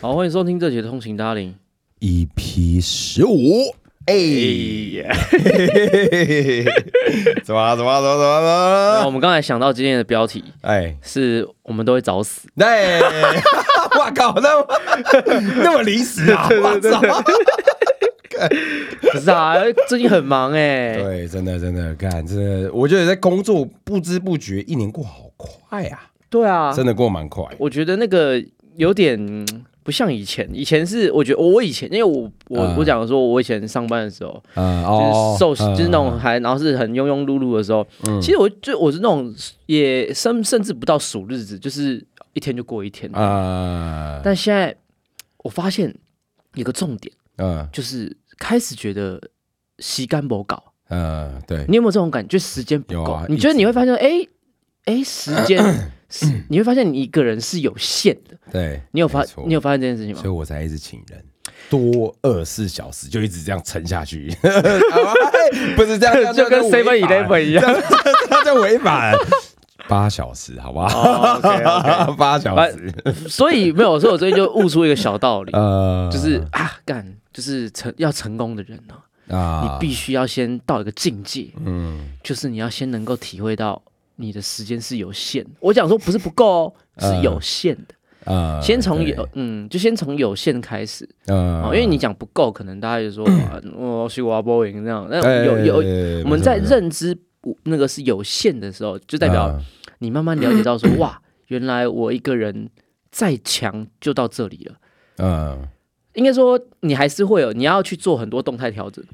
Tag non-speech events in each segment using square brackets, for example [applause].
好，欢迎收听这节的通勤达令。EP 十五，哎呀，[laughs] 怎么了怎么了怎么了怎么那了？我们刚才想到今天的标题哎，是我们都会早死，哎，[laughs] 我靠，那么那么临时啊！我操！[laughs] 不是啊？最近很忙哎、对，真的真的，看真的，我觉得在工作不知不觉一年过好快啊，对啊，真的过蛮快。我觉得那个有点嗯不像以前，以前是我觉得我以前，因为我我、嗯我讲说，我以前上班的时候，嗯就是瘦，嗯就是那种还然后是很庸庸碌碌的时候，其实我就我是那种也甚甚至不到数日子，就是一天就过一天。啊，但现在我发现有个重点，嗯就是开始觉得洗干不搞。嗯，对，你有没有这种感觉？就时间不够，啊你觉得你会发现，哎哎，时间 [coughs] 是你会发现你一个人是有限的。对，你有发你有发现这件事情吗所以？我才一直请人，多二十四小时就一直这样撑下去，[laughs] 不是这样，就跟 Seven Eleven 一样这样这样就违法。八小时，好不好？[laughs] 八小时，所以没有，所以我最近就悟出一个小道理，[laughs] 呃，就是啊，干，就是成要成功的人呢、啊。你必须要先到一个境界，嗯。就是你要先能够体会到你的时间是有限的。我讲说不是不够哦，是有限的。呃先从有，嗯，就先从有限开始。呃哦，因为你讲不够，可能大家就说啊我是我波赢这样。那有有，有我们在认知那个是有限的时候，就代表你慢慢了解到说，[clears throat] 哇，原来我一个人再强就到这里了。嗯应该说，你还是会有，你要去做很多动态调整，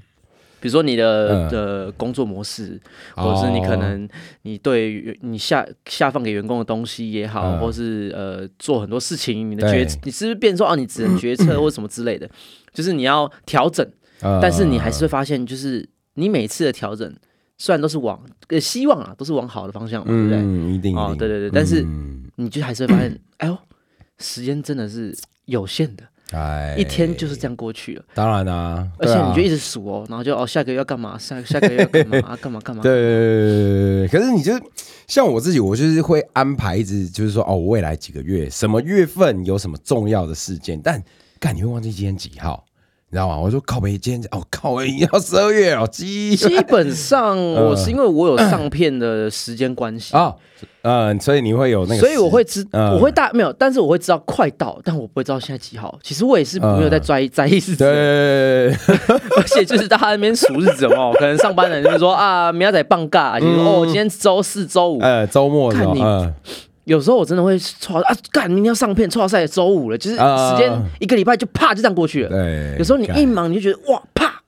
比如说你的嗯。的工作模式，或者是你可能你对于你下下放给员工的东西也好，嗯。或是呃做很多事情，你的决你是不是变成说哦，你只能决策或什么之类的，就是你要调整，嗯。但是你还是会发现，就是你每次的调整虽然都是往呃希望啊，都是往好的方向嘛，对不对？嗯，一定哦对对对但是嗯。你就还是会发现，哎呦，时间真的是有限的，哎，一天就是这样过去了。当然啦，而且你就一直直数哦，然后就哦下个月要干嘛，下 [laughs] 下个月要干嘛，啊干嘛干嘛。对对对对对，可是你就像我自己，我就是会安排一直就是说哦，我未来几个月什么月份有什么重要的事件，但干你会忘记今天几号，你知道吗？我说靠北今天哦靠北要十二月哦，基基本上我是 [laughs] 因为我有上片的时间关系，啊，嗯，所以你会有那个，所以我会知嗯。我会大没有，但是我会知道快到，但我不会知道现在几号。其实我也是没有在在意在意日子，对，[laughs] 而且就是大家在那边数日子哦，可能上班的人就说啊，明仔载放假，你说哦今天周四周五，呃，周末看你嗯有时候我真的会错啊，干明天要上片，错赛周五了，就是啊时间一个礼拜就啪就这样过去了。对，有时候你一忙你就觉得哇啪，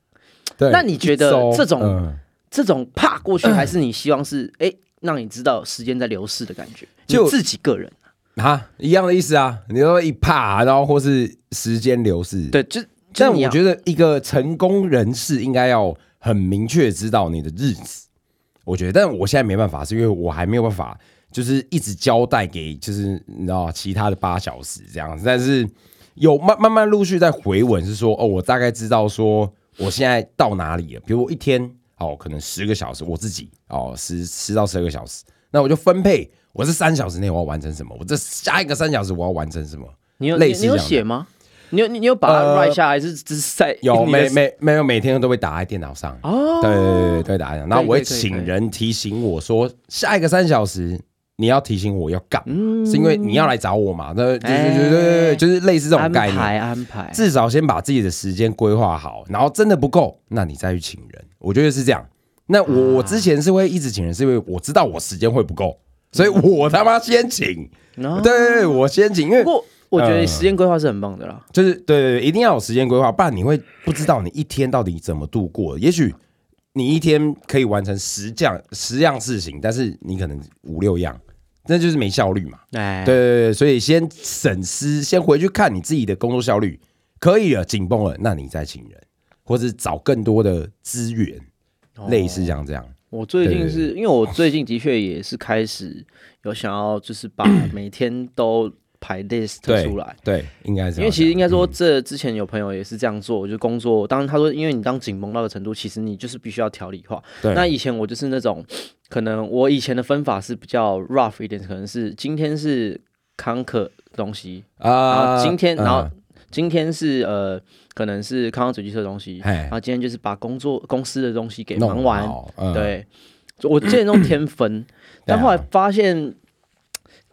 对，那你觉得这种嗯这种啪过去，还是你希望是哎、让你知道时间在流逝的感觉？就自己个人，啊，一样的意思啊。你说一怕，然后或是时间流逝，。对，就但我觉得一个成功人士应该要很明确知道你的日子。我觉得，但我现在没办法，是因为我还没有办法，就是一直交代给，就是你知道其他的八小时这样子。但是有慢慢慢陆续在回稳，是说哦，我大概知道说我现在到哪里了。比如我一天哦，可能十个小时，我自己哦十十到十二个小时，那我就分配我这三小时内我要完成什么，我这下一个三小时我要完成什么。你有你你有类似这样的写吗？你有你你有把它呃 write 下来，还是只是在有每每没有每天都会打在电脑上。哦？对对对对对，打在电脑，然后我会请人提醒我说，下一个三小时你要提醒我要干，嗯是因为你要来找我嘛？那对哎对对就是类似这种概念。排安排，至少先把自己的时间规划好，然后真的不够，那你再去请人。我觉得是这样。那我我之前是会一直请人，是因为我知道我时间会不够，所以我他妈先请。哦对我先请，因为我觉得呃时间规划是很棒的啦。就是对对对，一定要有时间规划，不然你会不知道你一天到底怎么度过。也许你一天可以完成十样十样事情，但是你可能五六样，那就是没效率嘛。哎，对对对，所以先审视，先回去看你自己的工作效率，可以了，紧绷了，那你再请人，或者找更多的资源，哦类似像这样。我最近是因为我最近的确也是开始有想要，就是把每天都排 list 对出来。对，应该是因为其实应该说，嗯这之前有朋友也是这样做，就工作。当然他说，因为你当紧绷到的程度，其实你就是必须要条理化。对那以前我就是那种，可能我以前的分法是比较 rough 一点，可能是今天是 conquer 东西，然啊后今天，然后嗯今天是呃，可能是康康嘴机车的东西，嘿然后今天就是把工作公司的东西给忙完。嗯，对，我之前那种天分，但后来发现，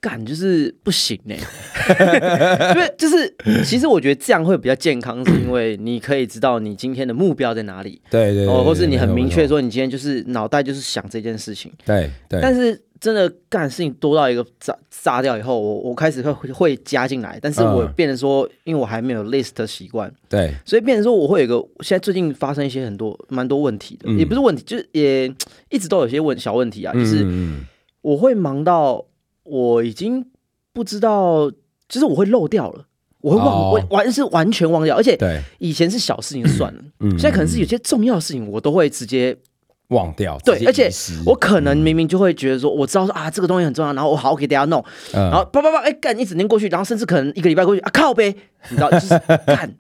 干就是不行呢、[laughs] 因为就是其实我觉得这样会比较健康，是因为你可以知道你今天的目标在哪里，对对对，哦，或是你很明确说，你今天就是脑袋就是想这件事情，对对，但是真的干事情多到一个炸炸掉以后，我我开始会会会加进来，但是我嗯变成说，因为我还没有 list 的习惯，对。所以变成说我会有一个，现在最近发生一些很多蛮多问题的，嗯。也不是问题，就是也一直都有些问小问题啊，就是嗯。我会忙到我已经不知道，就是我会漏掉了。我会忘，哦。我完是完全忘掉，而且对，以前是小事情算了，嗯现在可能是有些重要的事情，我都会直接忘掉，对而且我可能明明就会觉得说，我知道说啊，这个东西很重要，然后我好给大家弄，嗯。然后叭叭叭，哎干一整天过去，然后甚至可能一个礼拜过去啊靠呗，你知道就是 [laughs] 干，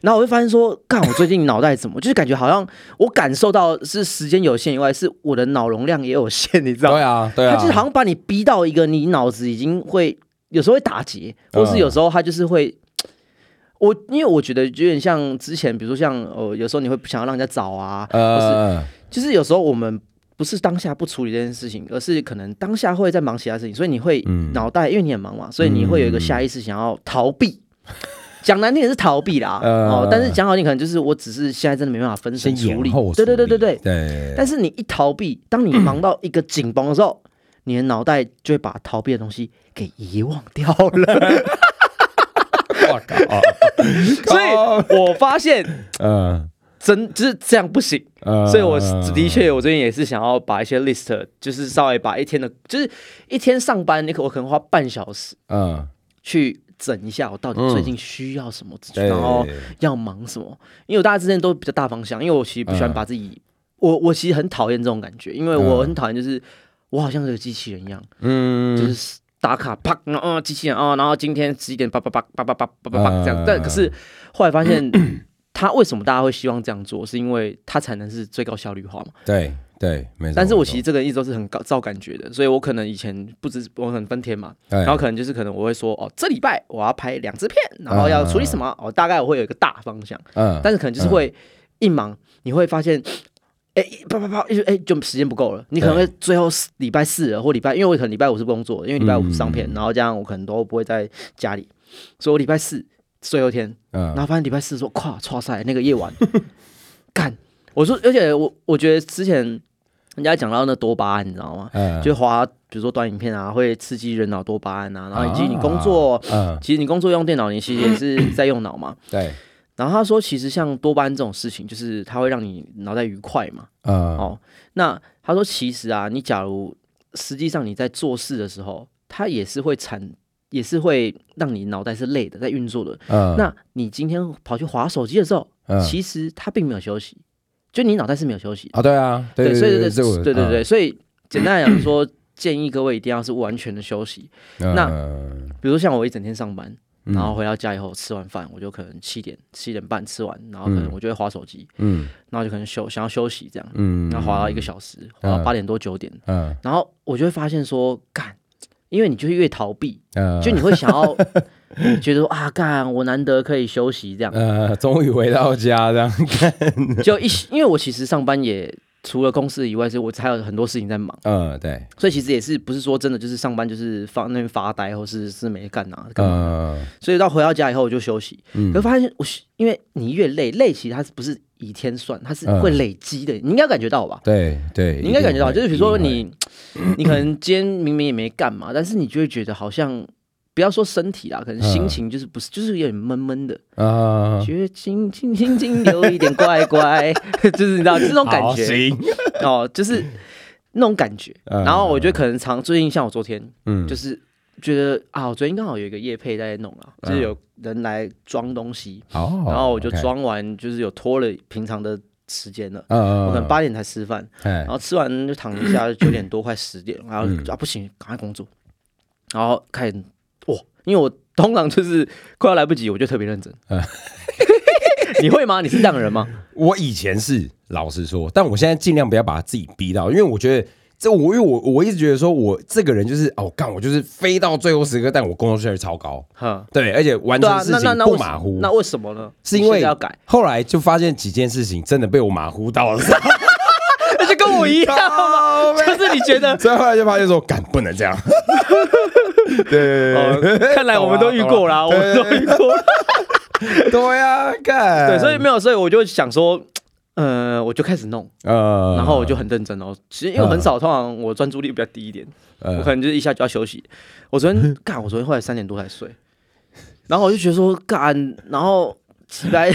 然后我会发现说，干我最近脑袋怎么，就是感觉好像我感受到是时间有限以外，是我的脑容量也有限，你知道吗？对啊对啊，他就是好像把你逼到一个你脑子已经会有时候会打结，或嗯是有时候他就是会。[tsk] 我因为我觉得有点像之前，比如说像呃，有时候你会不想要让人家找啊，或是呃就是有时候我们不是当下不处理这件事情，而是可能当下会在忙其他事情，所以你会嗯脑袋，因为你很忙嘛，所以你会有一个下意识想要逃避。讲难听也是逃避啦，呃。哦，但是讲好听可能就是我只是现在真的没办法分先神处理。对对对对对。对，但是你一逃避，当你忙到一个紧绷的时候，你的脑袋就会把逃避的东西给遗忘掉了。[laughs] 我靠，[laughs] 所以我发现嗯 [laughs] 真就是这样不行。呃。所以我的确，我最近也是想要把一些 list，就是稍微把一天的，就是一天上班，你可我可能花半小时嗯，去整一下我到底最近需要什么，对然后要忙什么。因为我大家之前都比较大方向，因为我其实不喜欢把自己，我我其实很讨厌这种感觉，因为我很讨厌就是我好像是个机器人一样，嗯就是打卡啪，然后机器人啊，然后今天十一点叭叭叭叭叭叭叭叭叭这样。但可是后来发现，他为什么大家会希望这样做，是因为他才能是最高效率化嘛。对对，没错。但是我其实这个一直都是很高照感觉的，所以我可能以前不止我很分天嘛，然后可能就是可能我会说哦，这礼拜我要拍两支片，然后要处理什么，哦，大概我会有一个大方向，嗯，但是可能就是会一忙，你会发现。哎，啪啪啪，哎，哎就时间不够了。你可能会最后四礼拜四了，或礼拜，因为我可能礼拜五是工作，因为礼拜五上片，嗯。然后这样我可能都不会在家里，所以我礼拜四最后一天，然嗯后发现礼拜四说，咵，唰赛那个夜晚，[laughs] 干，我说，而且我我觉得之前人家讲到那多巴胺，你知道吗？嗯，就滑，比如说短影片啊，会刺激人脑多巴胺啊，然后以及你工作，嗯其实你工作用电脑，你其实也是在用脑嘛。对，然后他说，其实像多巴胺这种事情，就是它会让你脑袋愉快嘛。嗯哦，那他说，其实啊，你假如实际上你在做事的时候，它也是会产，也是会让你脑袋是累的，在运作的。嗯，那你今天跑去划手机的时候，嗯其实它并没有休息，就你脑袋是没有休息的。啊，对啊，对所以对对对对对，所以简单来讲说，[coughs] 建议各位一定要是完全的休息。那嗯比如说像我一整天上班，嗯然后回到家以后吃完饭，我就可能七点七点半吃完，然后可能嗯。我就会划手机，嗯。然后就可能休想要休息这样，嗯，然后划到一个小时，划到嗯八点多九点，嗯。然后我就会发现说，干，因为你就是越逃避，嗯，就你会想要觉得说啊，干，我难得可以休息这样，呃，终于回到家这样，[laughs] 就一因为我其实上班也除了公司以外，是我还有很多事情在忙。嗯，对，所以其实也是不是说真的就是上班就是放那边发呆，或是是没干啊干嘛？嗯所以到回到家以后我就休息，嗯可发现我因为你越累，累其实它是不是以天算，它是嗯会累积的，你应该感觉到吧？对对，你应该感觉到，就是比如说，你你可能今天明明也没干嘛，但是你就会觉得好像不要说身体啦，可能心情就是不是就是有点闷闷的，啊，觉得心心心情有一点怪怪，就是你知道这种感觉，哦，就是那种感觉。嗯然后我觉得可能常最近像我昨天嗯，就是觉得啊，我昨天刚好有一个夜配在弄啊，就是有人来装东西，好，然后我就装完，就是有拖了平常的时间了。嗯，我可能八点才吃饭，哎然，后吃完就躺一下，九点多快十点，然后嗯啊不行，赶快工作，然后开始哇因为我通常就是快要来不及，我就特别认真。嗯 [laughs] 你会吗？你是这样的人吗？我以前是老实说，但我现在尽量不要把自己逼到，因为我觉得这我因为我我一直觉得说我这个人就是哦干我就是飞到最后时刻，但我工作效率超高，哈，对，而且完成事情那那那为什不马虎。那为什么呢？是因为要改，后来就发现几件事情真的被我马虎到了，[laughs] 那就跟我一样嘛，[laughs] 就是你觉得。所以后来就发现说，干不能这样。[laughs] 对看来我们都遇过啦，我们都遇过。[laughs] 对呀，干。对，所以没有，所以我就想说，呃，我就开始弄，呃，然后我就很认真哦。其实因为很少，通常我专注力比较低一点，我可呃能就是一下就要休息。我昨天 [laughs] 干，我昨天后来三点多才睡，然后我就觉得说干，然后起来，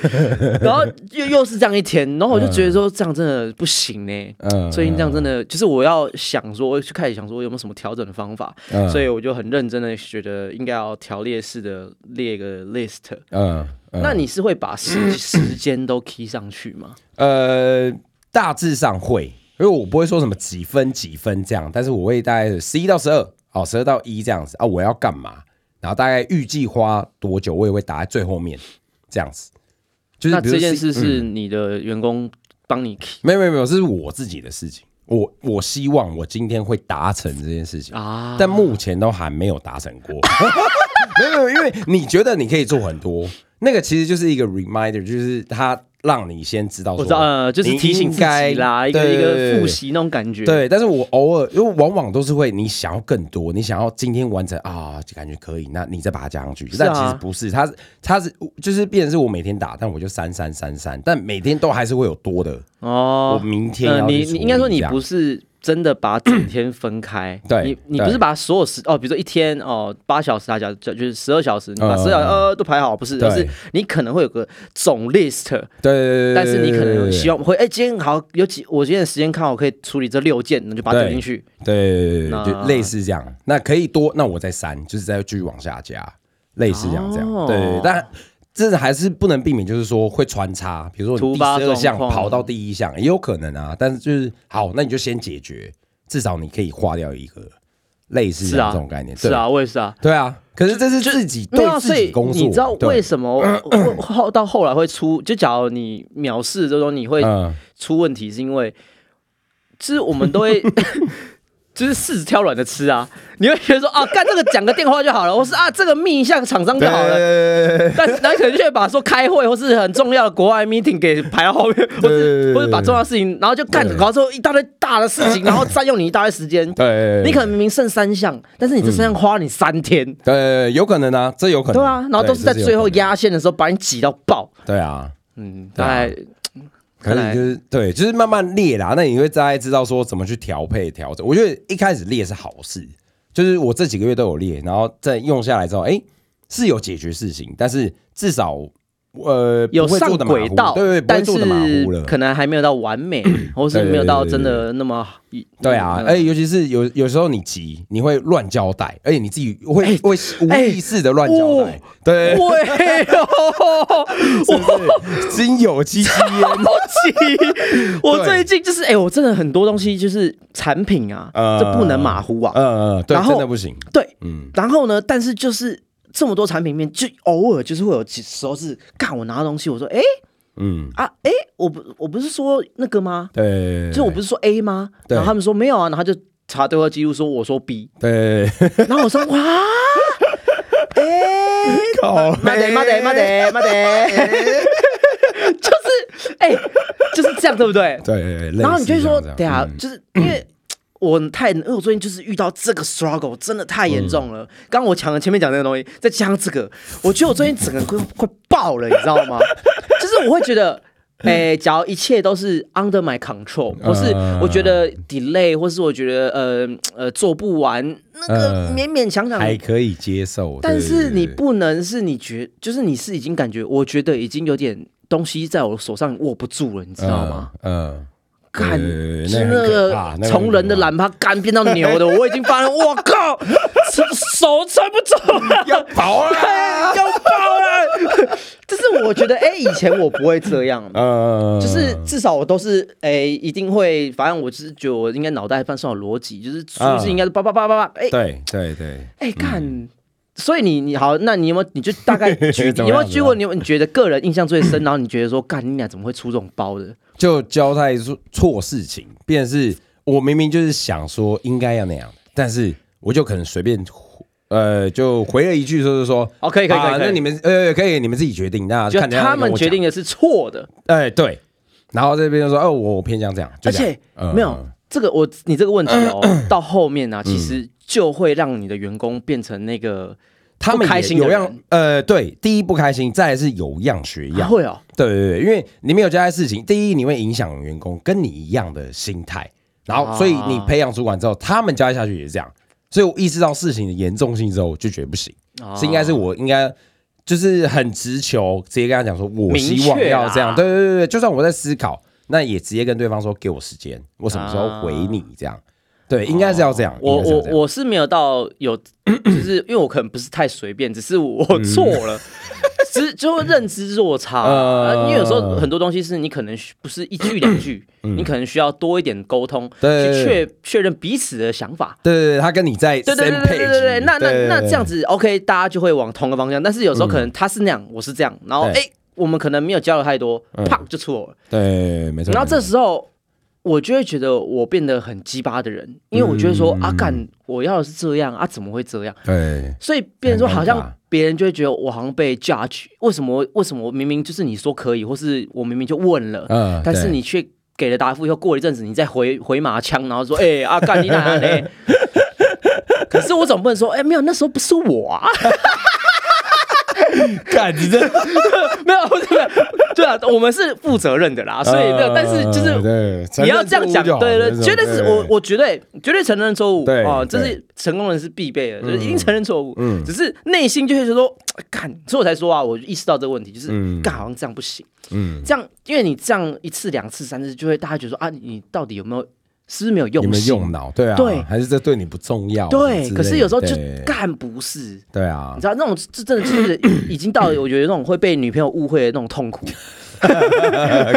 [laughs] 然后又又是这样一天，然后我就觉得说这样真的不行呢。嗯最近这样真的，就是我要想说，就开始想说有没有什么调整的方法，嗯所以我就很认真的觉得应该要条列式的列个 list。嗯，嗯那你是会把时时间都 key 上去吗？呃，大致上会，因为我不会说什么几分几分这样，但是我会大概十一到十二，哦，十二到一这样子啊，我要干嘛？然后大概预计花多久，我也会打在最后面这样子。就是那这件事是嗯你的员工帮你没有没有没有，这是我自己的事情。我我希望我今天会达成这件事情，啊？但目前都还没有达成过。[laughs] 没有没有，因为你觉得你可以做很多，那个其实就是一个 reminder，就是它让你先知道说，我知道，呃，就是提醒自己啦，一个一个复习那种感觉。，对，但是我偶尔，因为往往都是会，你想要更多，你想要今天完成啊，就感觉可以，那你再把它加上去。啊但其实不是，它是它是就是变成是我每天打，但我就三三三三，但每天都还是会有多的哦。我哦，明天你你应该说你不是真的把整天分开，[clears throat] 对你你不是把所有时哦，比如说一天哦八小时大家就就是十二小时，你把嗯十二小时呃都排好，不是，对。而是你可能会有个总 list，对对对对，但是你可能希望望会哎今天好有几我今天的时间看好可以处理这六件，那就把它点进去。对对就类似这样。那可以多，那我再删，就是再继续往下加，类似这样这样。对但这还是不能避免，就是说会穿插，比如说你第十二项跑到第一项也有可能啊。但是就是好，那你就先解决，至少你可以划掉一个，类似这种概念。是啊，我也是啊。对，啊。可是这是自己对自己工作，你知道为什么 [coughs] 后到后来会出？就假如你藐视这种，你会嗯出问题，是因为就是我们都会 [laughs] 就是柿子挑软的吃啊。你会觉得说啊，干这个讲个电话就好了，或是啊这个密一下厂商就好了。了。但是，然后可能就会把说开会或是很重要的国外 meeting 给排到后面，或是或者把重要的事情，然后就干，对搞之后一大堆大的事情，然后占用你一大堆时间。[laughs] 对，你可能明明剩三项，但是你这三项花你三天，对有可能啊，这有可能。对啊，然后都是在最后压线的时候把你挤到爆。对啊。嗯，大概可能就是对，就是慢慢列啦，那你会大概知道说怎么去调配调整。我觉得一开始列是好事，就是我这几个月都有列，然后再用下来之后，哎、是有解决事情，但是至少呃有上轨道，对对，但是。可能还没有到完美，[coughs] 或是没有到真的那么对啊，嗯而且尤其是有有时候你急，你会乱交代，而且你自己会、哎会无意识的乱交代，哦对，会？心有戚戚焉。[laughs] 我最近就是，哎、我真的很多东西就是产品啊，呃这不能马虎啊。嗯嗯，对，然后真的不行。对，嗯，然后呢，但是就是这么多产品面，就偶尔就是会有几时候是，干我拿到东西，我说，哎、嗯，啊，哎、我不我不是说那个吗？对，就我不是说 A 吗？对。然后他们说没有啊，然后他就查对话记录说我说 B，对，[laughs] 然后我说哇，哎、靠妈的妈的妈的妈的，[laughs] 就是哎、就是这样，对不对？对，然后你就会说对啊，嗯。就是因为我太，因为我最近就是遇到这个 struggle，真的太严重了。刚刚我抢了前面讲那个东西，再加上这个，我觉得我最近整个快快爆了，你知道吗？[laughs] 就是我会觉得。哎、假如一切都是 under my control，或是嗯我觉得 delay，或是我觉得呃呃做不完，那个嗯勉勉强强还可以接受，但是你不能是你觉，就是你是已经感觉，我觉得已经有点东西在我手上握不住了，你知道吗？？嗯，嗯干，是那那个从人的懒趴干变到牛的，我已经发现，我靠，手手撑不住了，要跑啊！[laughs] 要爆了。就是我觉得，哎、以前我不会这样。[laughs] 嗯，就是至少我都是哎、一定会，反正我就是觉得我应该脑袋算算有逻辑，就是数字应该是叭叭叭叭叭，哎对对对，哎干，所以你你好，那你有没有你就大概举 [laughs] 有没有举过你有你觉得个人印象最深，然后你觉得说干你俩怎么会出这种包的？就交代错错事情，便是我明明就是想说应该要那样，但是我就可能随便呃就回了一句，就是说哦，可以可以可以可以，啊那你们呃可以你们自己决定，那就看他们决定的是错的，哎对，然后这边就说哦我我偏向这样，就这样而且嗯没有嗯这个我你这个问题哦，到后面呢，其实就会让你的员工变成那个他们开也有样呃对，第一不开心，再来是有样学样，会哦，对对对，因为你没有交代事情，第一你会影响员工跟你一样的心态，然后啊。所以你培养主管之后，他们交代下去也是这样，所以我意识到事情的严重性之后，我就觉得不行，是应该是我应该就是很直球，直接跟他讲说，我希望要这样，对对对，就算我在思考，那也直接跟对方说，给我时间，我什么时候回你这样，对，应该是要这样，我我我是没有到有，[clears throat] 就是因为我可能不是太随便，只是我错了，只就认知落差、呃。因为有时候很多东西是你可能不是一句两句，你可能需要多一点沟通，去确确认彼此的想法。对对对，他跟你在对对对对对对对，那那那这样，子 OK，大家就会往同个方向。但是有时候可能他是那样，我是这样，然后对哎，我们可能没有交流太多，嗯。啪就错了。对，没错，然后这时候我就会觉得我变得很鸡巴的人，因为我觉得说嗯啊，干我要的是这样啊，怎么会这样？对。所以变成说好像别人就会觉得我好像被 judge，为什么为什么明明就是你说可以，或是我明明就问了，嗯但是你却给了答复以后，过了一阵子你再回回马枪，然后说哎、啊干你哪呢？[laughs] 可是我总不能说哎、没有那时候不是我啊，[laughs] [laughs] 干你这，[laughs] 没有对啊，我们是负责任的啦，所以没有，但是就是你要这样讲，对对，绝对是我我我绝对绝对承认错误对啊，这是成功人是必备的，就是一定承认错误，嗯只是内心就会觉得说，干，所以我才说啊，我意识到这个问题，就是嗯干好像这样不行，嗯，这样因为你这样一次两次三次，就会大家觉得说啊，你到底有没有是不是没有有没有用心？用脑？对啊，对还是这对你不重要？对，可是有时候就干不是，对啊你，知道那种这真的就是 [coughs] 已经到了我觉得那种会被女朋友误会的那种痛苦，[laughs]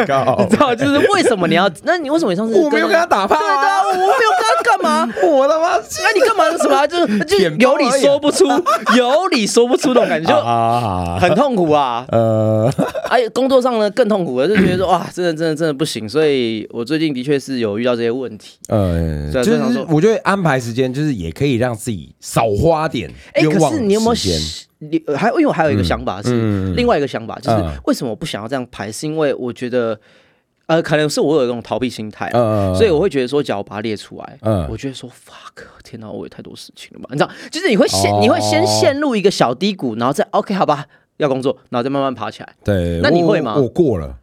高 [laughs] 你知道就是为什么你要？那你为什么你上次我没有跟他打炮对的啊，啊，我没有干嘛？我他妈那你干嘛？什么啊？[laughs] 就是就有理说不出，[laughs] 有理说不出那种感觉，就啊，很痛苦啊！呃，哎，工作上呢更痛苦了，就觉得说哇，真的真的真的不行。所以我最近的确是有遇到这些问题。呃，就是我觉得安排时间，就是也可以让自己少花点哎，可是你有没有时间？你呃还有因为我还有一个想法是，嗯另外一个想法就是嗯为什么我不想要这样排？是因为我觉得呃，可能是我有一种逃避心态所以我会觉得说，假如把它列出来，嗯。我觉得说 fuck，天哪，我有太多事情了吧？你知道，就是你会陷，哦。你会先陷入一个小低谷，然后再 OK 好吧，要工作，然后再慢慢爬起来。对，那你我会吗？我 [laughs] 过了，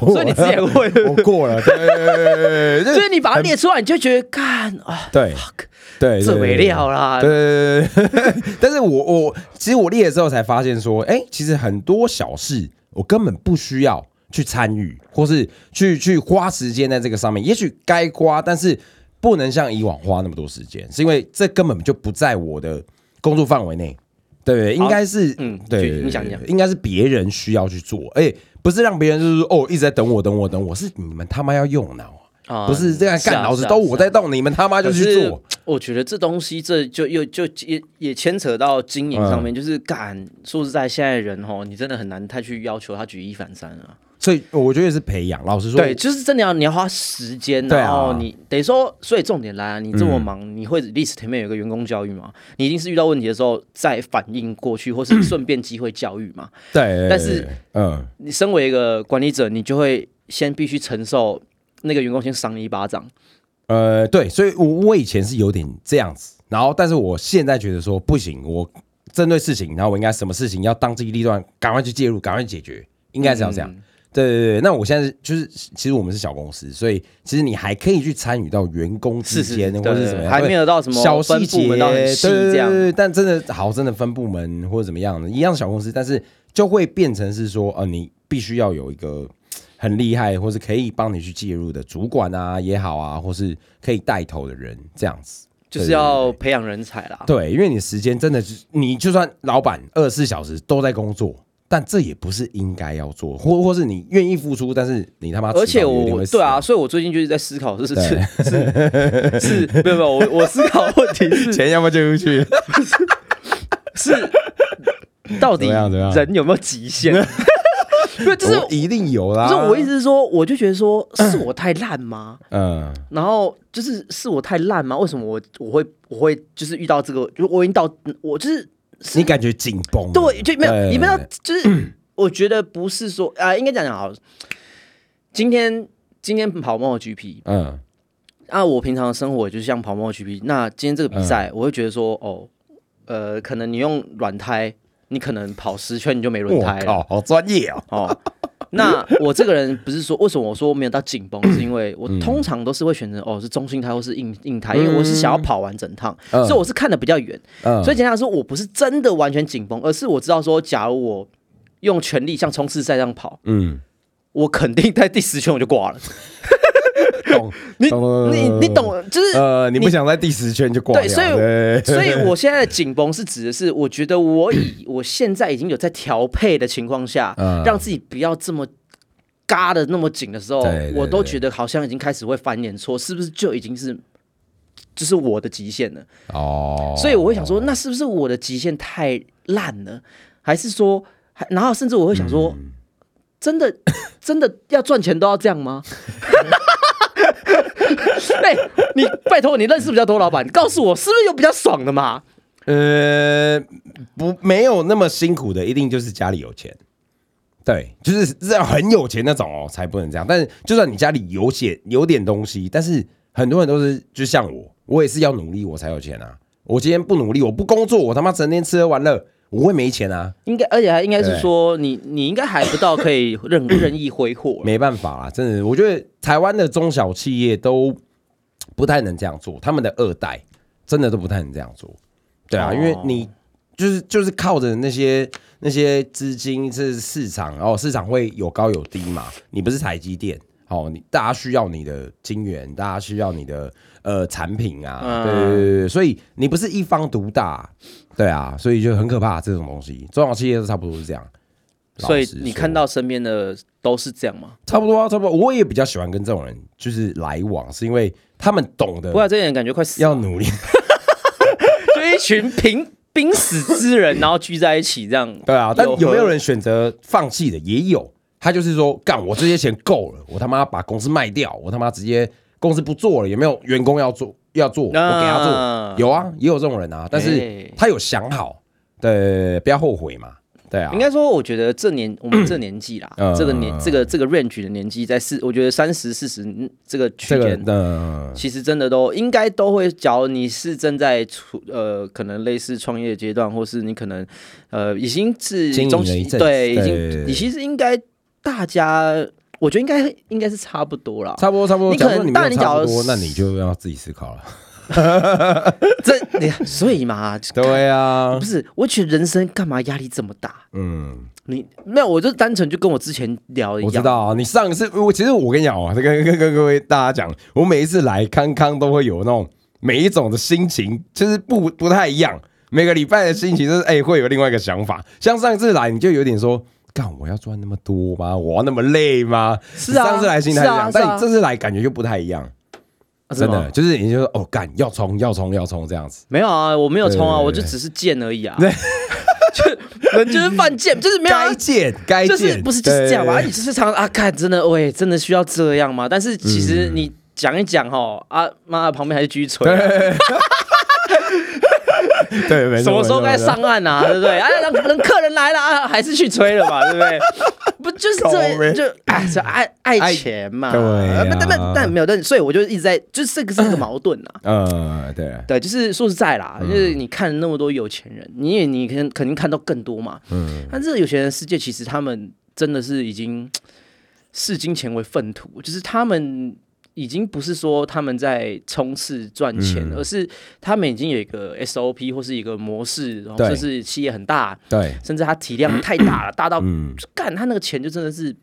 所以你之前会。[laughs] 我过了，所以你把它列出来，你就觉得干啊，对 fuck，对，这没对料啦。对对对对，[laughs] 但是我我其实我列了之后才发现说，哎、其实很多小事我根本不需要去参与，或是去去花时间在这个上面。也许该花，但是不能像以往花那么多时间，是因为这根本就不在我的工作范围内。对不对？应该是嗯对，你对对你讲你讲应该是别人需要去做，哎，不是让别人就是说哦一直在等我等我等我，是你们他妈要用脑啊，啊不是这样干，是啊老子都我在动，你们他妈就去做。我觉得这东西这就又就也也牵扯到经营上嗯面，就是敢。说实在，现在人哦，你真的很难太去要求他举一反三啊。所以我觉得是培养。老实说，对，就是真的要你要花时间，然后你等于说，所以重点来啊，你这么忙，你会 list 前面有一个员工教育嘛？你一定是遇到问题的时候再反应过去，或是 [clears throat] 顺便机会教育嘛？对，但是嗯，你身为一个管理者，你就会先必须承受那个员工先赏你一巴掌。呃，对，所以我我以前是有点这样子，然后但是我现在觉得说不行，我针对事情，然后我应该什么事情要当机立断，赶快去介入，赶快去解决，应该是要这样。嗯对对对，那我现在是就是，其实我们是小公司，所以其实你还可以去参与到员工之间，是或者是怎么样，还没有到什么小细节，对对这样对对但真的好，真的分部门或者怎么样的，一样小公司，但是就会变成是说，呃，你必须要有一个很厉害，或是可以帮你去介入的主管啊也好啊，或是可以带头的人这样子。就是要培养人才啦。对，因为你时间真的是，你就算老板二十四小时都在工作，但这也不是应该要做，或或是你愿意付出，但是你他妈而且我对啊，，所以我最近就是在思考，是是对是是，没有没有，我我思考的问题是钱要么就出去，[laughs] 是到底怎样怎样人有没有极限？[laughs] 不是，就是一定有啦。不是我意思是说，我就觉得说是我太烂吗？嗯，然后就是是我太烂吗？为什么我我会我会就是遇到这个？就我已经到我就是你感觉紧绷了，对，就没有对你不要就是 [clears throat] 我觉得不是说啊、应该讲讲好。今天今天跑 MotoGP 嗯啊，我平常的生活就是像跑 MotoGP。那今天这个比赛，我会觉得说哦，呃，可能你用软胎，你可能跑十圈你就没轮胎了。靠，好专业哦。哦，那我这个人不是说为什么我说没有到紧绷，[coughs] 是因为我通常都是会选择哦是中性胎或是硬硬胎，因为我是想要跑完整趟，嗯所以我是看的比较远。嗯，所以简单来说，我不是真的完全紧绷，而是我知道说，假如我用全力像冲刺赛这样跑，嗯，我肯定在第十圈我就挂了。[laughs] [laughs] 懂，你你你懂，就是呃，你不想在第十圈就挂掉，对，所以所以 [laughs] 我现在的紧绷是指的是，我觉得我以我现在已经有在调配的情况下，嗯让自己不要这么嘎的那么紧的时候，我都觉得好像已经开始会翻脸错，是不是就已经是就是我的极限了？哦，所以我会想说，那是不是我的极限太烂了，还是说，还然后甚至我会想说，嗯。真的真的要赚钱都要这样吗？[laughs] [laughs] 哎、你拜托你认识比较多老板，你告诉我是不是有比较爽的嘛？呃，不，没有那么辛苦的，一定就是家里有钱。对，就是这样很有钱那种哦，才不能这样。但是，就算你家里有些有点东西，但是很多人都是，就像我，我也是要努力我才有钱啊。我今天不努力，我不工作，我他妈整天吃喝玩乐，我会没钱啊。应该，而且还应该是说，你你应该还不到可以任任意挥霍了。没办法啦，真的，我觉得台湾的中小企业都不太能这样做，他们的二代真的都不太能这样做。对啊，哦因为你就是就是靠着那些那些资金是市场，然后市场会有高有低嘛。你不是台积电，哦，你大家需要你的晶圆，大家需要你的呃产品啊，嗯对对对对，所以你不是一方独大，对啊，所以就很可怕这种东西。中小企业都差不多是这样。所以你看到身边的都是这样吗？差不多啊，差不多。我也比较喜欢跟这种人就是来往，是因为他们懂得不然这些人感觉快死，要努力。[laughs] 就一群濒濒死之人，然后聚在一起这样。对啊，但有没有人选择放弃的？也有。他就是说，干我这些钱够了，我他妈把公司卖掉，我他妈直接公司不做了。也没有员工要做要做，我给他做？啊有啊，也有这种人啊。但是哎他有想好，对，不要后悔嘛。对啊应，该说，我觉得这年我们这年纪啦，嗯这个年这个这个 range 的年纪，在四，我觉得三十四十这个区这个间，嗯，其实真的都应该都会。假如你是正在处呃，可能类似创业阶段，或是你可能呃已经是经营中了一阵子对，已对对经对你其实应该大家，我觉得应该应该是差不多啦。差不多差不多。你可能大你没当然你假如有差不多，那你就要自己思考了。[laughs] 这你所以嘛，对啊不，是，我觉得人生干嘛压力这么大？嗯。你没有，我就单纯就跟我之前聊一样，我知道啊，你上一次我其实我跟你讲啊，这个跟跟各位大家讲，我每一次来康康都会有那种每一种的心情，就是不不太一样。每个礼拜的心情就是哎、会有另外一个想法。像上次来你就有点说，干我要赚那么多吗？我要那么累吗？是啊上次来心态是这样，但你这次来感觉就不太一样，啊真的就是你就说哦干要冲要冲要冲这样子。没有啊，我没有冲啊，对对对我就只是贱而已啊。[laughs] 就人就是犯贱，就是没有啊该见该见，就是不是就是这样吧？你就是常常啊，看真的喂，真的需要这样吗？但是其实嗯你讲一讲哈啊，妈旁边还是继续吹啊、[laughs] 对，没错什么时候该？上岸啊？对不对？哎，让人客人来了啊，还是去吹了嘛，对不对？[laughs] 不就是靠这就哎，这爱爱钱嘛？对啊但但但没有，但所以我就一直在，就是这个是个矛盾啊。嗯，对，对，就是说实在啦，就是你看那么多有钱人，你也你肯肯定看到更多嘛。嗯，但这个有钱人世界，其实他们真的是已经视金钱为粪土，就是他们已经不是说他们在冲刺赚钱，嗯。而是他们已经有一个 SOP 或是一个模式，然后对。甚至企业很大，对，甚至它体量太大了，[clears throat] 大到嗯，干他那个钱就真的是，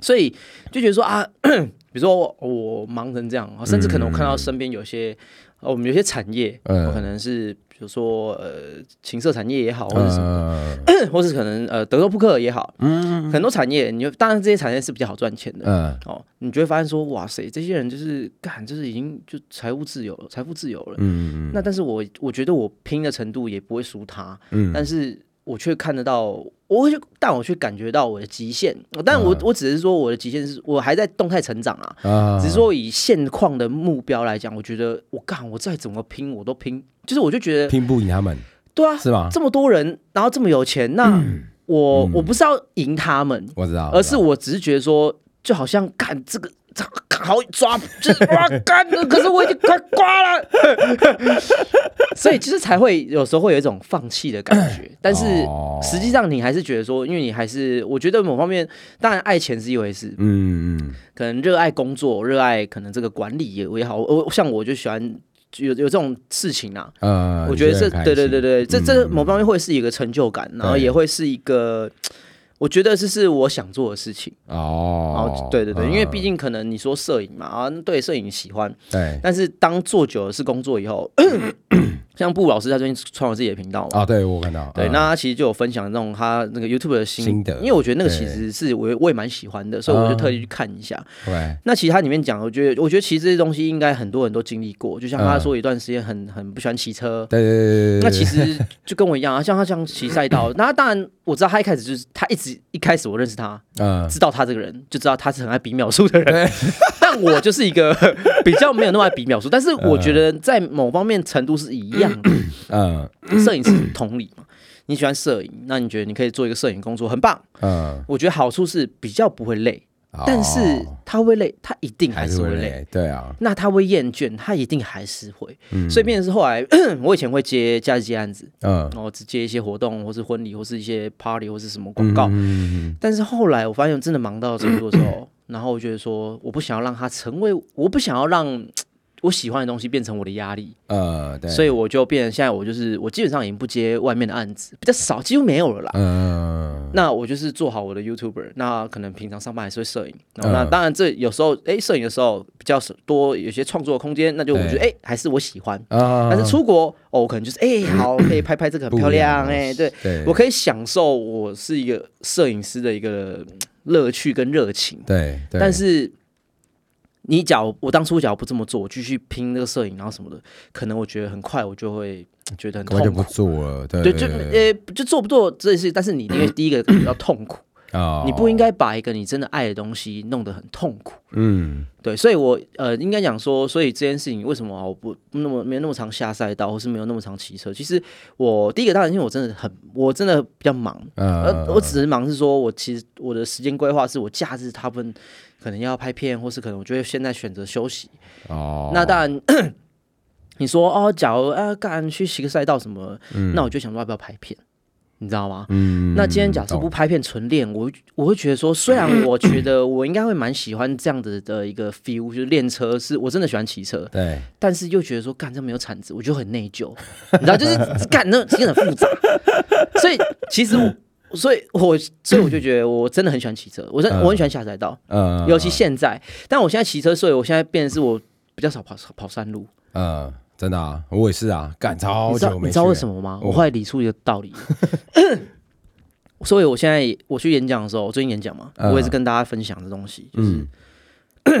所以就觉得说啊，[clears throat] 比如说我我忙成这样，甚至可能我看到身边有些。呃我们有些产业，嗯可能是比如说呃情色产业也好，或者什么，嗯 [clears throat] 或是可能呃德州扑克也好，嗯很多产业，你就当然这些产业是比较好赚钱的。嗯，哦，你就会发现说，哇塞，这些人就是干，就是已经就财务自由了，财富自由了。嗯嗯那但是我我觉得我拼的程度也不会输他，嗯但是我却看得到，我会去，但我却感觉到我的极限。但我、嗯我只是说我的极限是我还在动态成长啊。啊，只是说以现况的目标来讲，我觉得我干，我再怎么拼我都拼，就是我就觉得，拼不赢他们对啊，是吧？这么多人，然后这么有钱，那 [clears throat] 我、我不是要赢他们，我知道，而是我只是觉得说，就好像干这个。这个好抓，就是哇干，[laughs] 可是我已经快挂了，[laughs] 所以就是才会有时候会有一种放弃的感觉。但是哦实际上你还是觉得说，因为你还是我觉得某方面，当然爱钱是一回事，嗯嗯。可能热爱工作，热爱可能这个管理也也好，我像我就喜欢有有这种事情啊，呃，我觉得是你很开对对对对，这这嗯某方面会是一个成就感，然后也会是一个，我觉得这是我想做的事情。然哦后，对对对，因为毕嗯竟可能你说摄影嘛，啊，对摄影喜欢，对。但是当做久了是工作以后，像布老师他最近创了自己的频道嘛。啊，对我看到，对，嗯那他其实就有分享那种他那个 YouTube 的心心得因为我觉得那个其对实是我我也蛮喜欢的，所以我就嗯特意去看一下。对那其实它里面讲，我觉得，我觉得其实这些东西应该很多人都经历过。就像他嗯说，一段时间很很不喜欢骑车，对对对那其实 [laughs] 就跟我一样啊。像他像骑赛道，那当然我知道他一开始就是他一直一开始我认识他，嗯知道他这个人，就知道他是很爱比秒数的人。[laughs] 我就是一个 [laughs] 比较没有那么爱比秒数，但是我觉得在某方面程度是一样的。嗯摄影师同理嘛，你喜欢摄影，那你觉得你可以做一个摄影工作，很棒。嗯，我觉得好处是比较不会累，但是哦他会累，他一定还还是会累。累，对啊，那他会厌倦，他一定还是会。嗯所以变成是后来，[clears throat] 我以前会接假日接案子，嗯然后只接一些活动，或是婚礼，或是一些 party，或是什么广告。嗯但是后来我发现真的忙到程度的时候，然后我觉得说，我不想要让他成为，我不想要让我喜欢的东西变成我的压力，呃对，所以我就变成现在我就是我基本上已经不接外面的案子，比较少，几乎没有了啦。嗯那我就是做好我的 YouTuber，那可能平常上班还是会摄影，然后那嗯当然这有时候哎摄影的时候比较少多有些创作的空间，那就我觉得哎还是我喜欢，啊，但是出国哦我可能就是哎好可以拍拍这个很漂亮哎对对。我可以享受我是一个摄影师的一个嗯乐趣跟热情，对，对。但是你假如我当初假如不这么做，我继续拼那个摄影然后什么的，可能我觉得很快我就会 [tsk] 觉得很痛苦就不。做了，对对，就呃，就做不做这件事，但是你因为第一个比较痛苦，啊，你不应该把一个你真的爱的东西弄得很痛苦。嗯对，所以我呃应该讲说，所以这件事情为什么我不那么没有那么常下赛道，或是没有那么常骑车？其实我第一个当然因为我真的很，我真的比较忙，呃，呃我只是忙是说我其实我的时间规划是我假日他们可能要拍片，或是可能我就会现在选择休息。哦，那当然。[coughs] 你说哦，假如啊干去骑个赛道什么，那我就想说要不要拍片，你知道吗？嗯那今天假设不拍片纯练，我我会觉得说，虽然我觉得我应该会蛮喜欢这样子的一个 feel，就是练车是我真的喜欢骑车，对但是又觉得说干这没有产值，我就很内疚，你知道，就是 [laughs] 干那其实很复杂，所以其实我。所以我，所以我就觉得我真的很喜欢骑车，我真我很喜欢下赛道，嗯尤其现在。但我现在骑车，所以我现在变成是我比较少跑跑山路。嗯真的啊，我也是啊，干超你知道久没你知道为什么吗？哦我后来理出一个道理，所以我现在我去演讲的时候，我最近演讲嘛，嗯。我也是跟大家分享的东西，就是、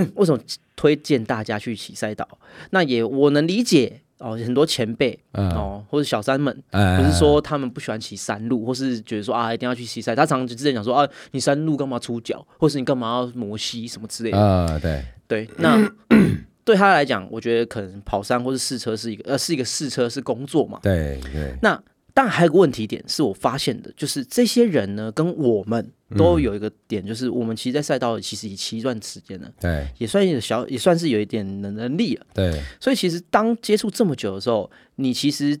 [clears throat] 为什么推荐大家去骑赛道。那也我能理解哦，很多前辈嗯。哦或者小三们，哎不是说他们不喜欢骑山路，或是觉得说啊一定要去骑赛，他常常就之前讲说啊你山路干嘛出脚，或是你干嘛要磨膝什么之类的。啊对。对，那对他来讲，我觉得可能跑山或是试车是一个呃是一个试车是工作嘛。对对那当然还有个问题点是我发现的，就是这些人呢跟我们都有一个点，就是我们其实，在赛道其实已骑一段时间了，对也算有小也算是有一点能能力了。对所以其实当接触这么久的时候，你其实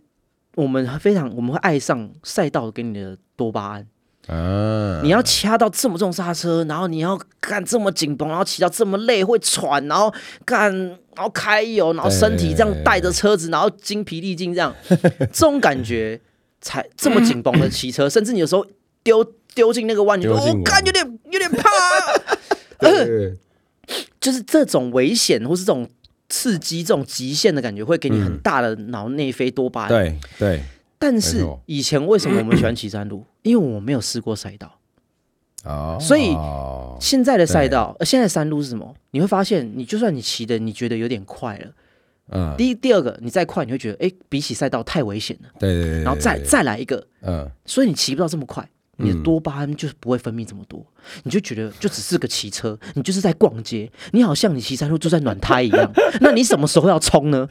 我们非常我们会爱上赛道给你的多巴胺。嗯你要掐到这么重刹车，然后你要干这么紧绷，然后骑到这么累会喘，然后干，然后开油，然后身体这样带着车子，然后精疲力尽这样，这种感觉才这么紧绷的骑车，甚至你有时候丢丢进那个弯，你就我干有点有点怕。[laughs] 就是这种危险或是这种刺激、这种极限的感觉，会给你很大的脑内啡多巴胺。对对但是以前为什么我们喜欢骑山路？[coughs] 因为我没有试过赛道。哦，所以哦现在的赛道，呃，现在山路是什么？你会发现，你就算你骑的你觉得有点快了，嗯，第一、第二个，你再快，你会觉得，哎，比起赛道太危险了。对对对，然后再，再来一个，嗯，所以你骑不到这么快，你的多巴胺就是不会分泌这么多，你就觉得就只是个骑车，你就是在逛街，你好像你骑山路就在暖胎一样。[laughs] 那你什么时候要冲呢？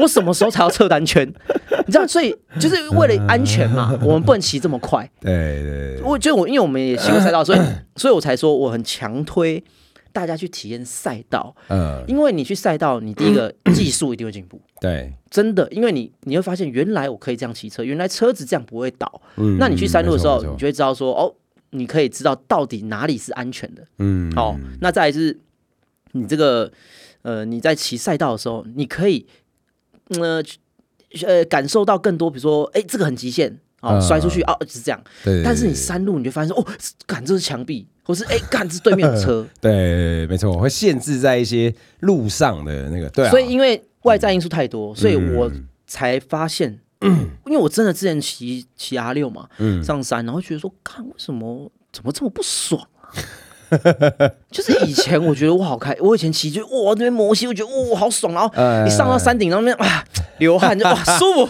我什么时候才要撤单圈？你知道，所以就是为了安全嘛，我们不能骑这么快。对对对，我觉得我因为我们也骑过赛道，所以 [clears throat] 所以我才说我很强推大家去体验赛道，嗯，因为你去赛道，你第一个 [coughs] 技术一定会进步。对，真的，因为你你会发现，原来我可以这样骑车，原来车子这样不会倒。嗯那你去山路的时候，你就会知道说，哦，你可以知道到底哪里是安全的。嗯，哦，那再来是，你这个呃，你在骑赛道的时候，你可以呃去呃感受到更多，比如说，哎，这个很极限。哦，嗯摔出去哦，就是这样。对，对但是你山路，你就发现说，哦，干这是墙壁，或是哎，干这是对面的车。[laughs] 对，没错，会限制在一些路上的那个，对啊，所以因为外在因素太多，所以我嗯才发现，[clears throat] 因为我真的之前骑骑 R 六嘛，嗯上山，然后觉得说，看为什么怎么这么不爽啊？[laughs] 就是以前我觉得我好开，我以前骑就哇那边摩西，我觉得哇好爽，然后呃一上到山顶，然后那边啊流汗就哇舒服，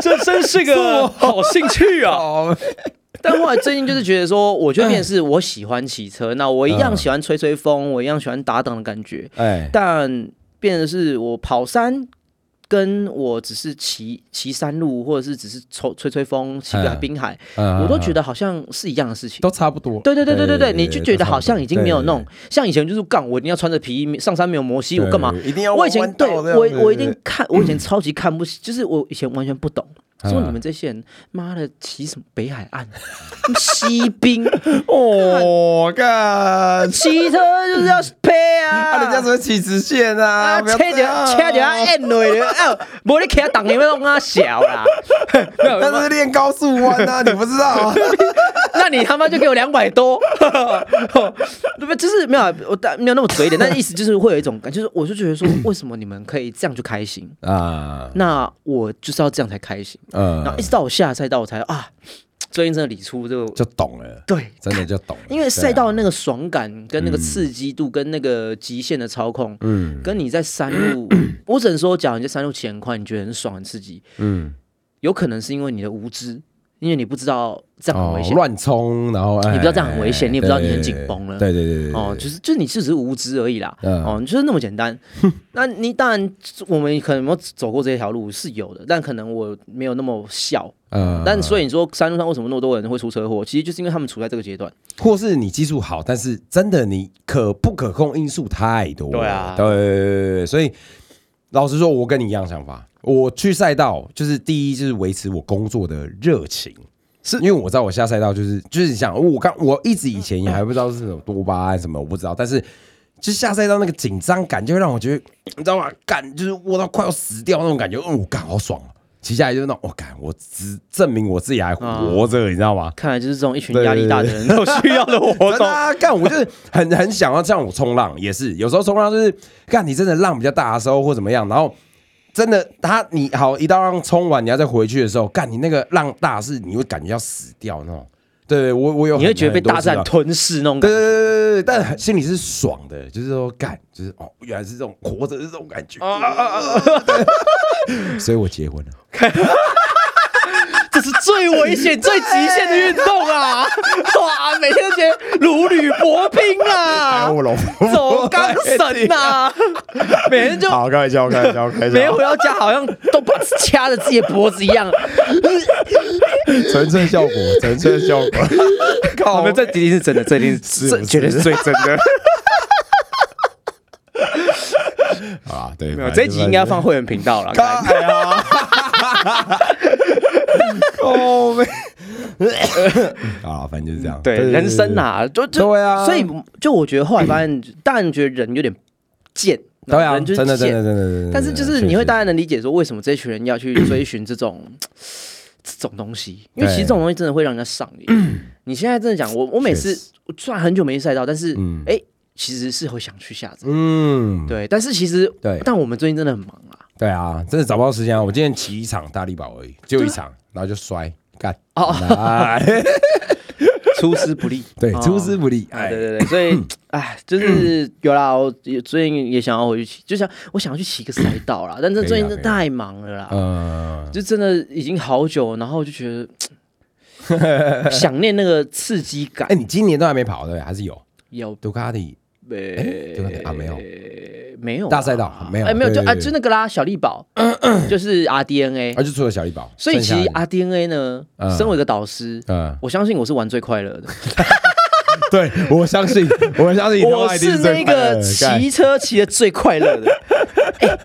[laughs] 这真是个 [laughs] 好兴趣啊！哦，[laughs] 但后来最近就是觉得说，我就变成是我喜欢骑车，那我一样嗯。喜欢吹吹风，我一样喜欢打挡的感觉，哎，但变的是我跑山，跟我只是骑骑山路，或者是只是抽吹吹风、骑个嗯。滨海，嗯我都觉得好像是一样的事情。都差不多，对对对对对对，你就觉得好像已经没有那种像以前就是杠，我一定要穿着皮衣上山没有摩西，我干嘛？一定要我以前弯对我我一定看，我以前超级看不起，就是我以前完全不懂，嗯说你们这些人妈的骑什么北海岸、西滨，[laughs] 哦，干，[laughs] 骑车就是要配啊，啊，人家怎么起直线啊？啊，不要车就这样。车就要按啊，无你骑当年要弄啊小啦，没有，那是练高速弯啊，你不知道啊？[laughs] 那你他妈就给我两百多，对 [laughs] 不？就是没有啊，我但没有那么嘴脸，但意思就是会有一种感，就是我就觉得说，[laughs] 为什么你们可以这样就开心？啊，那我就是要这样才开心。嗯然后一直到我下赛道，我才啊，最近真的理出就就懂了，对，真的就懂了，因为赛道的那个爽感跟那个刺激度跟那个极限的操控，嗯跟你在山路，[clears throat] 我只能说，讲你在山路骑很快，你觉得很爽很刺激，嗯，有可能是因为你的无知，因为你不知道这样很危险。哦乱冲，然后你不知道这样很危险哎你也不知道你很对紧绷了对对对哦，就是就是你就只是无知而已啦，嗯哦，就是那么简单。[laughs] 那你当然，我们可能有没有走过这条路是有的，但可能我没有那么笑。嗯但所以你说山路上为什么那么多人会出车祸？其实就是因为他们处在这个阶段。或是你技术好，但是真的你可不可控因素太多了。对啊对所以老实说，我跟你一样想法。我去赛道，就是第一就是维持我工作的热情，是因为我知道我下赛道就是就是想我刚我一直以前也还不知道是什么多巴胺什么，我不知道，但是。就下赛道那个紧张感，就会让我觉得，你知道吗？感就是握到快要死掉那种感觉，嗯，我干好爽哦！骑下来就是那种，我、干，我只证明我自己还活着，你知道吗？看来就是这种一群压力大的人都需要的活动。啊，干我就是很很想要这样我冲浪也是，有时候冲浪就是干你真的浪比较大的时候或怎么样，然后真的他你好一道浪冲完，你要再回去的时候，干你那个浪大是你会感觉要死掉那种。对，我我有你会觉得被大战次啊吞噬那种对感觉。对对对对，但心里是爽的，就是说干，就是哦，原来是这种活着是这种感觉，啊 [laughs] 所以我结婚了。[laughs] 这是最危险、最极限的运动啊！[laughs] 哇，每天都觉得如履薄冰啊，走钢绳呐，每天就好，开玩笑，开玩笑，开玩笑每天回到家好像都把掐着自己的脖子一样。[laughs] 纯粹效果，[laughs] 纯粹效果。靠 [laughs] 我们这一定是真的，这一定是绝对是最真的。啊，对，没有这一集应该要放会员频道了。看哎呀，哦，没啊，反正就是这样。对，人生，啊，就就对啊所以就我觉得后来发现，[clears throat] 当然觉得人有点贱，对啊，真的，真贱的，真的，真的。但是就是你会大大概能理解说，为什么这群人要去追寻这种这种东西，因为其实对这种东西真的会让人家上瘾。[clears throat] 你现在真的讲，我我每次虽然很久没去赛道，但是嗯哎，其实是会想去下载。嗯，对，但是其实对但我们最近真的很忙啊。对啊，真的找不到时间啊！我今天骑一场大力宝而已，就一场，[laughs] 然后就摔干。哦哎出师不利，[laughs] 对，哦。出师不利，啊，哎，对对对，所以 [coughs] 哎，就是有啦，我也最近也想要回去骑，就想我想要去骑个赛道啦，但是最近真的太忙了啦，嗯，就真的已经好久，然后我就觉得 [laughs] 想念那个刺激感。哎，。你今年都还没跑对？还是有？有。杜卡迪没。杜卡迪啊没有没有啊大赛道没有哎没有就啊就那个啦，小力宝 [clears throat] 就是 RDNA，啊，就除了小力宝，所以其实剩下的 RDNA 呢，嗯。身为一个导师，嗯，我相信我是玩最快乐的。[laughs] 对我相信，我相信我是那个骑车骑的最快乐的，哎、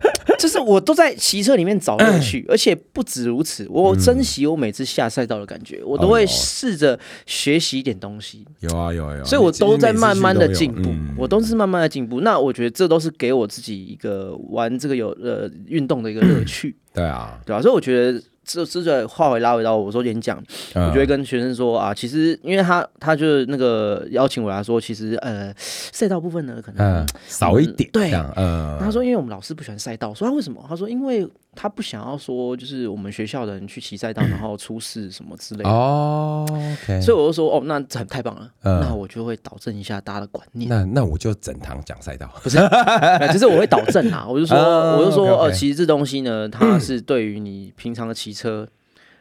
就是我都在骑车里面找乐趣，而且不止如此，我珍惜我每次下赛道的感觉，我都会试着学习一点东西，有啊有啊有啊，所以我都在慢慢的进步，嗯我都是慢慢的进步。那我觉得这都是给我自己一个玩这个有呃运动的一个乐趣，对啊，对啊、所以我觉得。这这个话回拉回到我说演讲，我我就会跟学生说啊，其实因为他他就是那个邀请我来说，其实呃赛道部分呢可能嗯少一点，对他说：“因为我们老师不喜欢赛道。”我说：“他为什么？”他说：“因为他不想要说，就是我们学校的人去骑赛道，然后出事什么之类的。哦所以我就说：“哦，那这很太棒了。嗯那我就会导正一下大家的观念，那那我就整堂讲赛道，不是就是我会导正啊。我就说，哦我就说呃，其实这东西呢，它是对于你平常的骑车，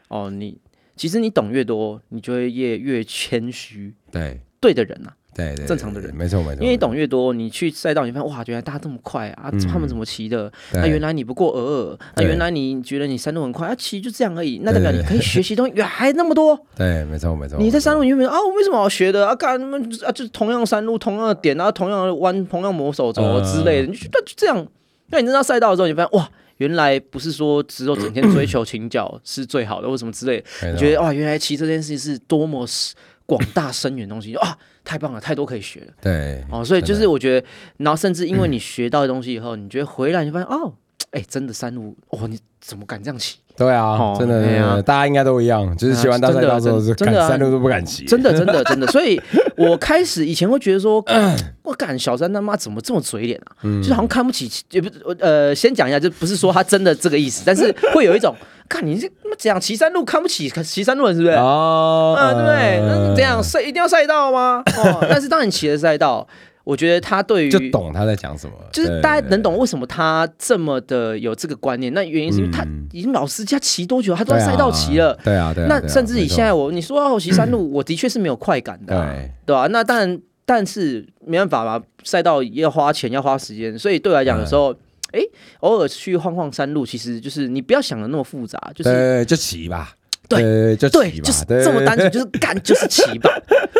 哦，你其实你懂越多，你就会越越谦虚，对对的人啊。对对，正常的人没错没错，因为你懂越多，你去赛道，你发现哇，原来大家这么快啊！嗯他们怎么骑的？对啊，原来你不过尔尔，那，原来你觉得你山路很快，啊，其实就这样而已。那代表你可以学习东西，原来还那么多。[laughs] 对没错没错，你在山路路里面啊，我为什么要学的啊？干什么啊，就是同样山路，同样的点，然后同样的弯，同样磨手肘嗯之类的，你就就这样。那你知道赛道的时候，你发现哇，原来不是说只有整天追求倾角是最好的，或什么之类的。你觉得哇，原来骑这件事情是多么广大深远的东西啊！太棒了，太多可以学了。对哦，所以就是我觉得，然后甚至因为你学到的东西以后，你觉得回来你发现哦，哎，真的山路，哦，你怎么敢这样骑？对啊哦，真的对啊大家应该都一样，就是骑完大赛道之后是真的山路都不敢骑，真的，真的，真的。[laughs] 所以我开始以前会觉得说，[laughs] 我干小三他妈怎么这么嘴脸啊？就是好像看不起，也不是呃，先讲一下，就不是说他真的这个意思，但是会有一种，看你这他妈讲骑山路看不起骑山路人是不是？哦，啊，对不对？那嗯这样赛一定要赛道吗？哦，但是当你骑了赛道，我觉得他对于就懂他在讲什么，就是大家能懂为什么他这么的有这个观念。那原因是因为他嗯已经老司机，他骑多久？他都在赛道骑了。对啊对啊，那甚至以没错现在我你说要我骑山路，我的确是没有快感的啊、对对吧、那当然，但是没办法嘛，赛道要花钱，要花时间，所以对我来讲，有时候。哎，偶尔去晃晃山路，其实就是你不要想的那么复杂，就是对就骑吧，对对就是这么单纯，就是干就是骑吧。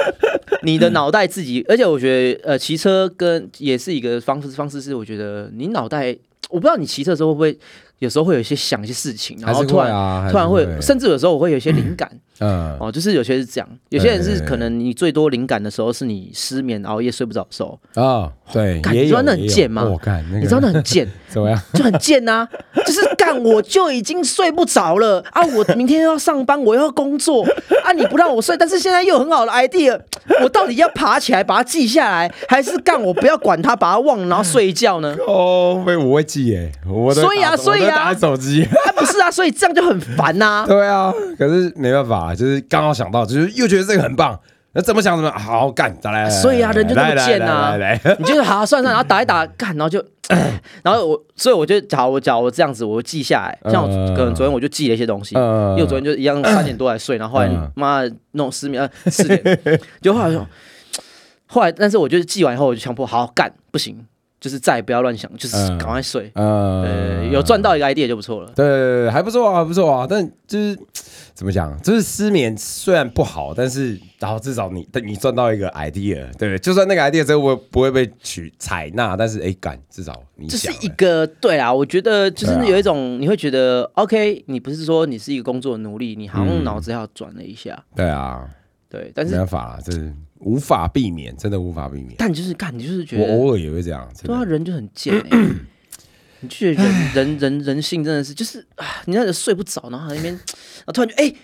[laughs] 你的脑袋自己，而且我觉得，呃，骑车跟也是一个方式，方式是我觉得你脑袋，我不知道你骑车的时候会不会有时候会有一些想一些事情，然后突然、啊，突然会，甚至有时候我会有一些灵感。嗯哦，就是有些是这样，有些人是可能你最多灵感的时候是你失眠、熬夜睡不着的时候，啊，对，干也有你知道那很贱吗我看那个你知道那很贱，[laughs] 怎么样？就很贱呐、就是干我就已经睡不着了啊，我明天要上班，我要工作啊，你不让我睡，但是现在又有很好的 idea，我到底要爬起来把它记下来，还是干我不要管它，把它忘了，然后睡一觉呢？哦，会我会记耶，我都所以啊所以啊打手机。啊，不是啊，所以这样就很烦呐、[laughs] 对啊，可是没办法，就是刚好想到，就是又觉得这个很棒，那怎么想怎么好干，再来。所以啊人就这么贱啊。来来来来。你就是好好算算，然后打一打干，然后就，[clears throat] 然后我，所以我就假如我假如我这样子，我就记下来。像我嗯可能昨天我就记了一些东西，嗯因为我昨天就一样三点多来睡，然后后来嗯妈的弄失眠，呃四点，[laughs] 就后来说，后来但是我就是记完以后我就强迫好好干，不行，就是再也不要乱想，就是嗯赶快睡。呃呃，有赚到一个 idea 就不错了。对还不错啊，还不错啊。但就是怎么讲，就是失眠虽然不好，但是然后至少你你赚到一个 idea，对不对？就算那个 idea 最后不会不会被取采纳，但是哎，敢至少你这是一个对啊，我觉得就是有一种你会觉得 OK，你不是说你是一个工作的奴隶，你好像嗯脑子要转了一下，对啊，对，但没是办法啊，这是无法避免，真的无法避免。但你就是干，你就是觉得我偶尔也会这样，真对啊，的。人就很贱哎、[coughs] 你就觉得人人人人性真的是就是啊，你那个睡不着，然后在那边，[coughs] 然后突然就哎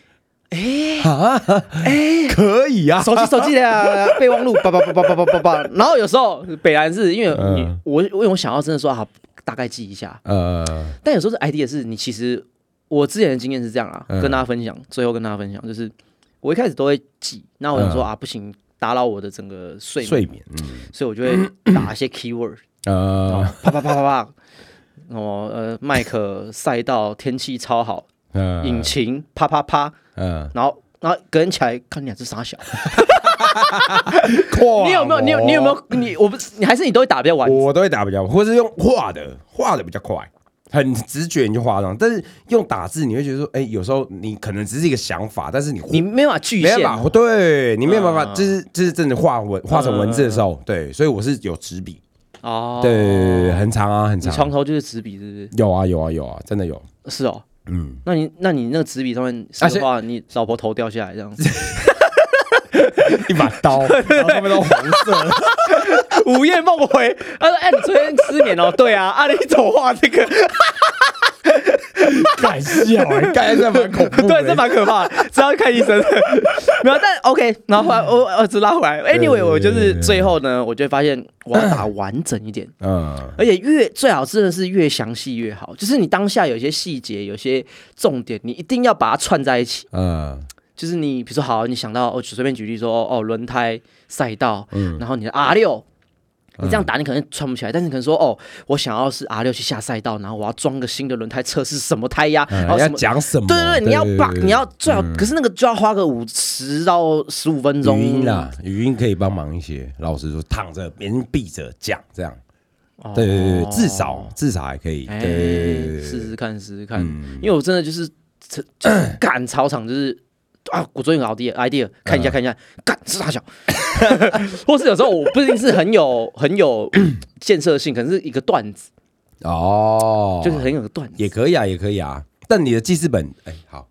哎啊，哎，可以啊，手机手机的备忘录，叭叭叭叭叭叭叭叭，然后有时候北兰是因为你、嗯。我因为我想要真的说啊大概记一下，呃，但有时候是 idea 是你其实我之前的经验是这样啊，嗯。跟大家分享，最后跟大家分享就是我一开始都会记，那我想说、啊，不行，打扰我的整个睡眠，睡眠，嗯，所以我就会 [clears throat] 打一些 keyword，呃，啪啪啪啪啪，哦呃，麦克赛道天气超好，呃。引擎啪啪啪，嗯，然后然后隔天起来看你俩是傻小，[laughs] 跨你有没有你有你有没有你我不是你还是你都会打比较晚，我都会打比较，或是用画的，画的比较快，很直觉你就画上。但是用打字，你会觉得说，哎、有时候你可能只是一个想法，但是你你没办法具现。没办法，对你没有办法，嗯就是就是真的画文画成文字的时候，对，所以我是有纸笔，哦，对对对对，很长啊，很你长。床头就是纸笔是不是？有啊有啊有啊，真的有，是哦，嗯，那你那你那个纸笔上面啊是。的话，你老婆头掉下来这样子，[laughs] 一把刀，[laughs] 然后上面都红色，午夜梦回，他说：“哎、你昨天失眠哦？[laughs] 对啊，啊，你怎么画这个？敢笑哎，[laughs] 干这蛮恐怖的，对，这蛮可怕的，只要看医生。[laughs] 没有，但 OK，然后后来我儿子拉回来，Anyway，我就是最后呢，我就会发现我要 [coughs] 打完整一点，嗯而且越最好真的是越详细越好，就是你当下有些细节、有些重点，你一定要把它串在一起。嗯就是你比如说好，你想到我随便举例说哦轮胎赛道，嗯然后你的 R 六。你这样打，你可能穿不起来，但是你可能说，哦，我想要是 R 六去下赛道，然后我要装个新的轮胎测试什么胎压，然后什么讲什么？对对对，你要把你要最好，可是那个就要花个五十到十五分钟。语音啦，语音可以帮忙一些。老实说，躺着别人闭着讲这样，哦对对对，对至少至少还可以。对试试看，试试看。嗯因为我真的就是就是 [coughs] 赶操场，就是啊，我昨天有 idea idea，看一下嗯看一下，干是大小，[laughs] 或是有时候我不一定是很有很有建设性，可能是一个段子，哦，就是很有个段子。也可以啊，也可以啊。但你的记事本，哎，好，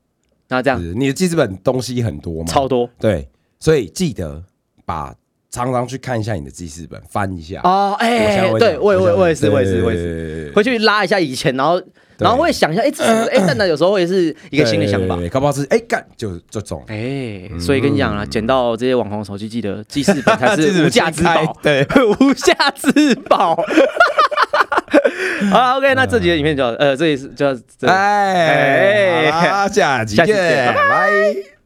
那这样是你的记事本东西很多嘛？超多对，所以记得把常常去看一下你的记事本，翻一下。哦，我现在哎，会对我也我也是我也是我也是，回去拉一下以前，然后然后会想一下，哎，这是哎，但呢有时候也是一个新的想法对。对对搞不好是哎干就就中。哎、所以跟你讲啊，捡到这些网红手机，记得记事本才是 [laughs] 无价之宝，对，[laughs] 无价之宝。好，OK，那这集的影片就到呃，这里是就到这里。哎，哎好下集见，拜拜。